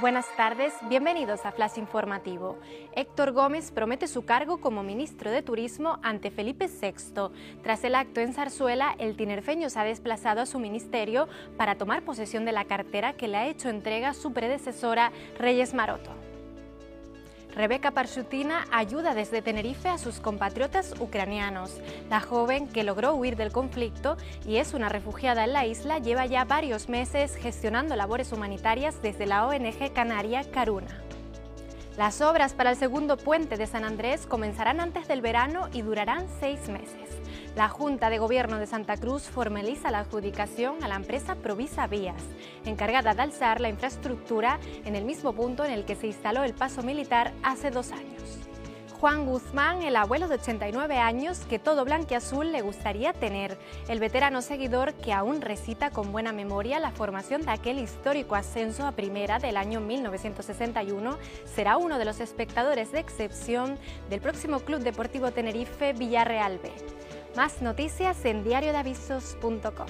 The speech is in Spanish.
Buenas tardes, bienvenidos a Flash Informativo. Héctor Gómez promete su cargo como ministro de Turismo ante Felipe VI. Tras el acto en Zarzuela, el tinerfeño se ha desplazado a su ministerio para tomar posesión de la cartera que le ha hecho entrega su predecesora Reyes Maroto. Rebeca Parshutina ayuda desde Tenerife a sus compatriotas ucranianos. La joven, que logró huir del conflicto y es una refugiada en la isla, lleva ya varios meses gestionando labores humanitarias desde la ONG canaria Caruna. Las obras para el segundo puente de San Andrés comenzarán antes del verano y durarán seis meses. La Junta de Gobierno de Santa Cruz formaliza la adjudicación a la empresa Provisa Vías, encargada de alzar la infraestructura en el mismo punto en el que se instaló el paso militar hace dos años. Juan Guzmán, el abuelo de 89 años que todo blanquiazul le gustaría tener, el veterano seguidor que aún recita con buena memoria la formación de aquel histórico ascenso a primera del año 1961, será uno de los espectadores de excepción del próximo Club Deportivo Tenerife Villarreal B. Más noticias en diariodavisos.com.